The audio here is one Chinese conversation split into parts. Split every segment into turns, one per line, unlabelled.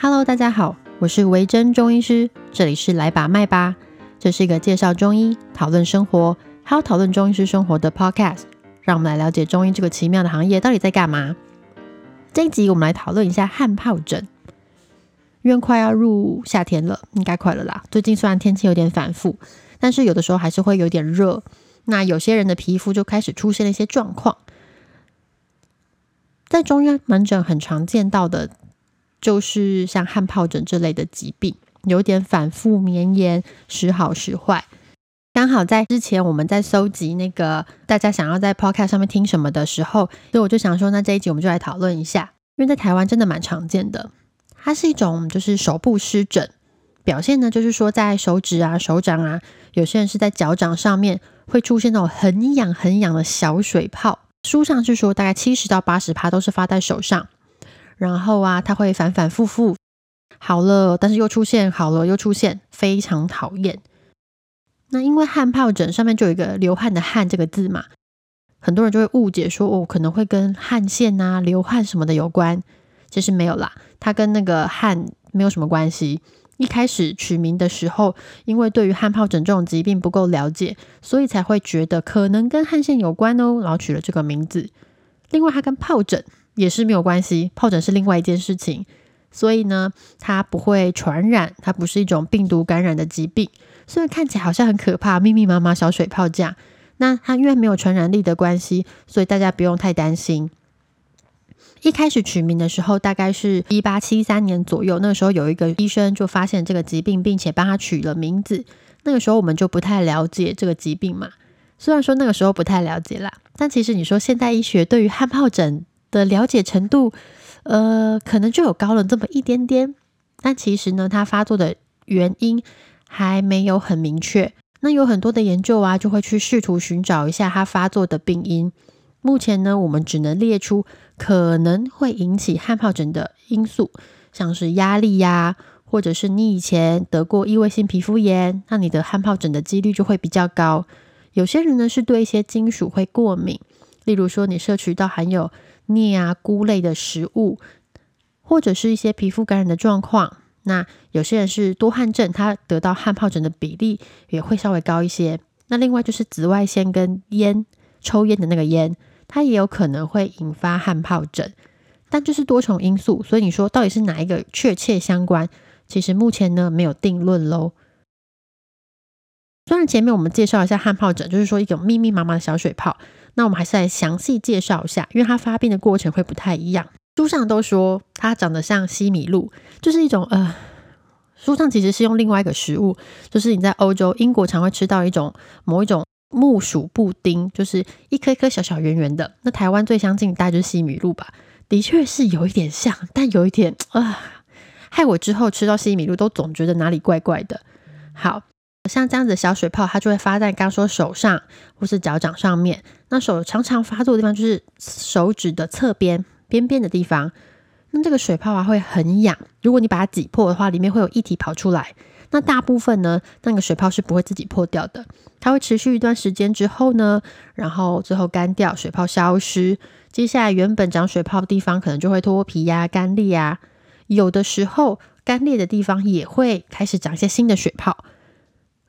Hello，大家好，我是维珍中医师，这里是来把脉吧，这是一个介绍中医、讨论生活，还有讨论中医师生活的 Podcast，让我们来了解中医这个奇妙的行业到底在干嘛。这一集我们来讨论一下汗疱疹，因为快要入夏天了，应该快了啦。最近虽然天气有点反复，但是有的时候还是会有点热，那有些人的皮肤就开始出现了一些状况。在中医门诊很常见到的，就是像汗疱疹这类的疾病，有点反复绵延，时好时坏。刚好在之前我们在搜集那个大家想要在 Podcast 上面听什么的时候，所以我就想说，那这一集我们就来讨论一下，因为在台湾真的蛮常见的。它是一种就是手部湿疹，表现呢就是说在手指啊、手掌啊，有些人是在脚掌上面会出现那种很痒很痒的小水泡。书上是说，大概七十到八十趴都是发在手上，然后啊，它会反反复复，好了，但是又出现，好了又出现，非常讨厌。那因为汗疱疹上面就有一个流汗的汗这个字嘛，很多人就会误解说，哦，可能会跟汗腺啊、流汗什么的有关，其实没有啦，它跟那个汗没有什么关系。一开始取名的时候，因为对于汗疱疹这种疾病不够了解，所以才会觉得可能跟汗腺有关哦，然后取了这个名字。另外，它跟疱疹也是没有关系，疱疹是另外一件事情，所以呢，它不会传染，它不是一种病毒感染的疾病。虽然看起来好像很可怕，密密麻麻小水泡这样，那它因为没有传染力的关系，所以大家不用太担心。一开始取名的时候，大概是一八七三年左右。那个时候有一个医生就发现这个疾病，并且帮他取了名字。那个时候我们就不太了解这个疾病嘛。虽然说那个时候不太了解啦，但其实你说现代医学对于汗疱疹的了解程度，呃，可能就有高了这么一点点。但其实呢，它发作的原因还没有很明确。那有很多的研究啊，就会去试图寻找一下它发作的病因。目前呢，我们只能列出可能会引起汗疱疹的因素，像是压力呀，或者是你以前得过异位性皮肤炎，那你的汗疱疹的几率就会比较高。有些人呢是对一些金属会过敏，例如说你摄取到含有镍啊、菇类的食物，或者是一些皮肤感染的状况。那有些人是多汗症，他得到汗疱疹的比例也会稍微高一些。那另外就是紫外线跟烟。抽烟的那个烟，它也有可能会引发汗疱疹，但就是多重因素，所以你说到底是哪一个确切相关？其实目前呢没有定论喽。虽然前面我们介绍一下汗疱疹，就是说一种密密麻麻的小水泡，那我们还是来详细介绍一下，因为它发病的过程会不太一样。书上都说它长得像西米露，就是一种呃，书上其实是用另外一个食物，就是你在欧洲英国常会吃到一种某一种。木薯布丁就是一颗一颗小小圆圆的，那台湾最相近大概就是西米露吧，的确是有一点像，但有一点啊，害我之后吃到西米露都总觉得哪里怪怪的。好像这样子的小水泡，它就会发在刚说手上或是脚掌上面，那手常常发作的地方就是手指的侧边边边的地方，那这个水泡啊会很痒，如果你把它挤破的话，里面会有液体跑出来。那大部分呢，那个水泡是不会自己破掉的，它会持续一段时间之后呢，然后最后干掉，水泡消失。接下来原本长水泡的地方可能就会脱皮呀、干裂呀，有的时候干裂的地方也会开始长一些新的水泡。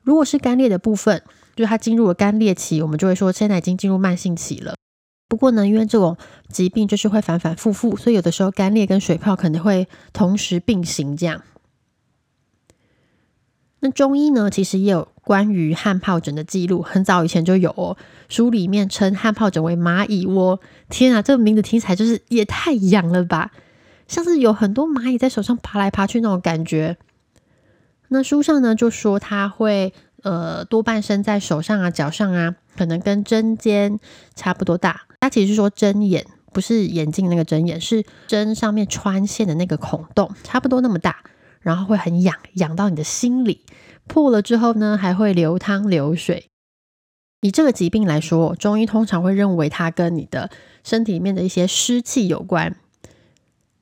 如果是干裂的部分，就是它进入了干裂期，我们就会说现在已经进入慢性期了。不过呢，因为这种疾病就是会反反复复，所以有的时候干裂跟水泡可能会同时并行这样。那中医呢，其实也有关于汗疱疹的记录，很早以前就有哦。书里面称汗疱疹为蚂蚁窝，天啊，这个名字听起来就是也太痒了吧，像是有很多蚂蚁在手上爬来爬去那种感觉。那书上呢就说它会呃多半生在手上啊、脚上啊，可能跟针尖差不多大。它其实是说针眼，不是眼镜那个针眼，是针上面穿线的那个孔洞，差不多那么大。然后会很痒，痒到你的心里。破了之后呢，还会流汤流水。以这个疾病来说，中医通常会认为它跟你的身体里面的一些湿气有关。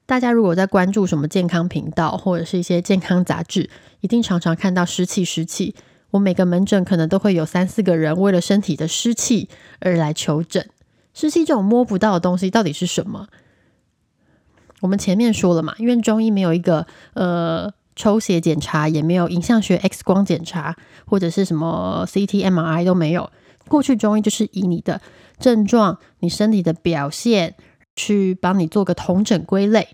大家如果在关注什么健康频道或者是一些健康杂志，一定常常看到湿气湿气。我每个门诊可能都会有三四个人为了身体的湿气而来求诊。湿气这种摸不到的东西到底是什么？我们前面说了嘛，因为中医没有一个呃抽血检查，也没有影像学 X 光检查，或者是什么 CT、MRI 都没有。过去中医就是以你的症状、你身体的表现去帮你做个同整归类。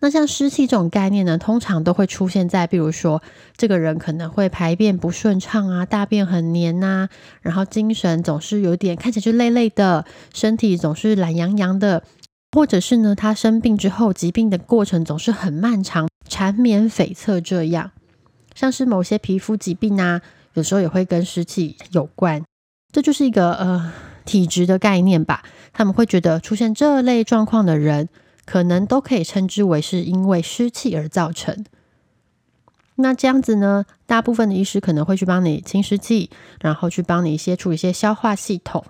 那像湿气这种概念呢，通常都会出现在，比如说这个人可能会排便不顺畅啊，大便很黏呐，然后精神总是有点看起来就累累的，身体总是懒洋洋的，或者是呢，他生病之后疾病的过程总是很漫长，缠绵悱恻这样。像是某些皮肤疾病啊，有时候也会跟湿气有关，这就是一个呃体质的概念吧。他们会觉得出现这类状况的人。可能都可以称之为是因为湿气而造成。那这样子呢，大部分的医师可能会去帮你清湿气，然后去帮你一些处理一些消化系统。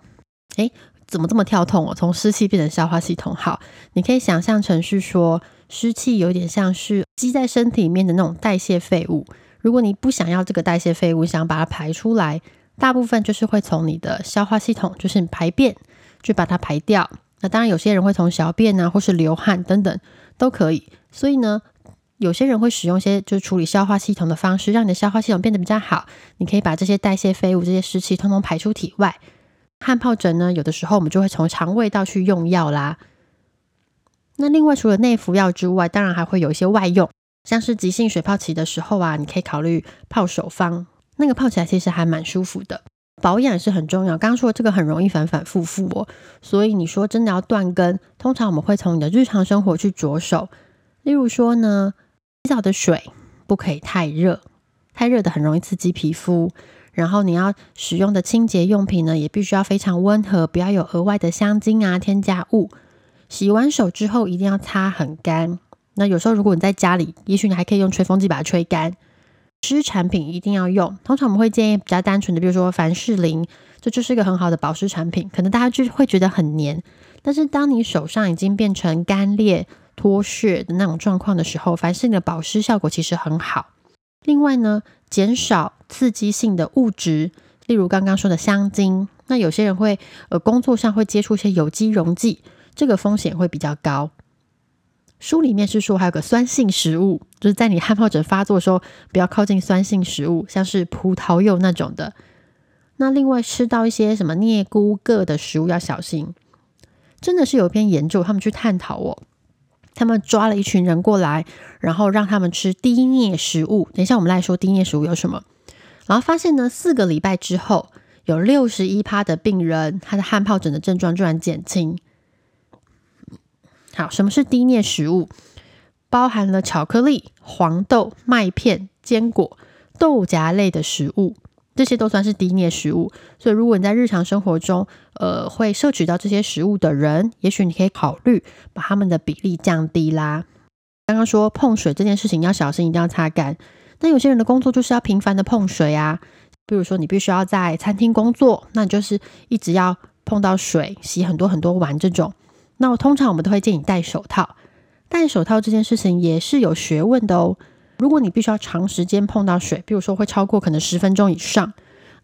诶，怎么这么跳痛哦？从湿气变成消化系统？好，你可以想象成是说，湿气有点像是积在身体里面的那种代谢废物。如果你不想要这个代谢废物，想把它排出来，大部分就是会从你的消化系统，就是你排便，去把它排掉。那当然，有些人会从小便啊，或是流汗等等都可以。所以呢，有些人会使用一些就是处理消化系统的方式，让你的消化系统变得比较好。你可以把这些代谢废物、这些湿气通通排出体外。汗疱疹呢，有的时候我们就会从肠胃道去用药啦。那另外除了内服药之外，当然还会有一些外用，像是急性水泡期的时候啊，你可以考虑泡手方，那个泡起来其实还蛮舒服的。保养是很重要。刚刚说这个很容易反反复复哦，所以你说真的要断根，通常我们会从你的日常生活去着手。例如说呢，洗澡的水不可以太热，太热的很容易刺激皮肤。然后你要使用的清洁用品呢，也必须要非常温和，不要有额外的香精啊添加物。洗完手之后一定要擦很干。那有时候如果你在家里，也许你还可以用吹风机把它吹干。湿产品一定要用，通常我们会建议比较单纯的，比如说凡士林，这就是一个很好的保湿产品。可能大家就会觉得很黏，但是当你手上已经变成干裂、脱屑的那种状况的时候，凡士林的保湿效果其实很好。另外呢，减少刺激性的物质，例如刚刚说的香精。那有些人会呃工作上会接触一些有机溶剂，这个风险会比较高。书里面是说，还有个酸性食物，就是在你汗疱疹发作的时候，不要靠近酸性食物，像是葡萄柚那种的。那另外吃到一些什么颞菇铬的食物要小心。真的是有一篇研究，他们去探讨哦，他们抓了一群人过来，然后让他们吃低镍食物。等一下我们来说低镍食物有什么，然后发现呢，四个礼拜之后，有六十一趴的病人，他的汗疱疹的症状居然减轻。好，什么是低镍食物？包含了巧克力、黄豆、麦片、坚果、豆荚类的食物，这些都算是低镍食物。所以，如果你在日常生活中，呃，会摄取到这些食物的人，也许你可以考虑把它们的比例降低啦。刚刚说碰水这件事情要小心，一定要擦干。那有些人的工作就是要频繁的碰水啊，比如说你必须要在餐厅工作，那你就是一直要碰到水，洗很多很多碗这种。那我通常我们都会建议戴手套，戴手套这件事情也是有学问的哦。如果你必须要长时间碰到水，比如说会超过可能十分钟以上，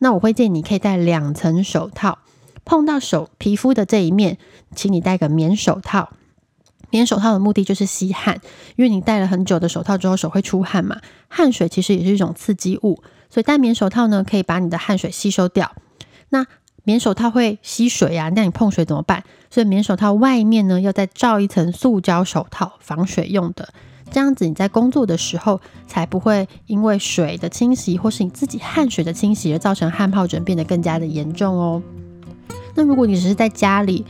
那我会建议你可以戴两层手套。碰到手皮肤的这一面，请你戴个棉手套。棉手套的目的就是吸汗，因为你戴了很久的手套之后，手会出汗嘛，汗水其实也是一种刺激物，所以戴棉手套呢，可以把你的汗水吸收掉。那棉手套会吸水啊，那你碰水怎么办？所以棉手套外面呢要再罩一层塑胶手套，防水用的。这样子你在工作的时候才不会因为水的侵袭或是你自己汗水的侵袭而造成汗疱疹变得更加的严重哦。那如果你只是在家里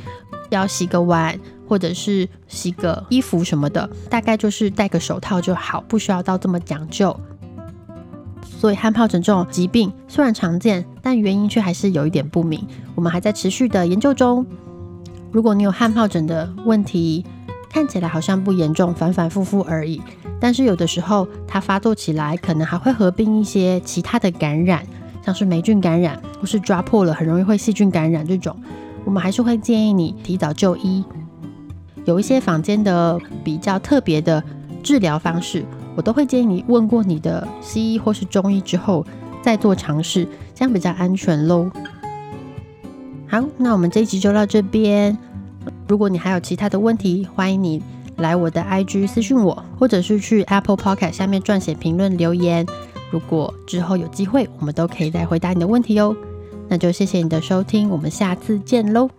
要洗个碗或者是洗个衣服什么的，大概就是戴个手套就好，不需要到这么讲究。所以汗疱疹这种疾病虽然常见，但原因却还是有一点不明。我们还在持续的研究中。如果你有汗疱疹的问题，看起来好像不严重，反反复复而已。但是有的时候它发作起来，可能还会合并一些其他的感染，像是霉菌感染，或是抓破了很容易会细菌感染这种，我们还是会建议你提早就医。有一些坊间的比较特别的治疗方式。我都会建议你问过你的西医或是中医之后再做尝试，这样比较安全喽。好，那我们这一集就到这边。如果你还有其他的问题，欢迎你来我的 IG 私讯我，或者是去 Apple Podcast 下面撰写评论留言。如果之后有机会，我们都可以再回答你的问题哦。那就谢谢你的收听，我们下次见喽。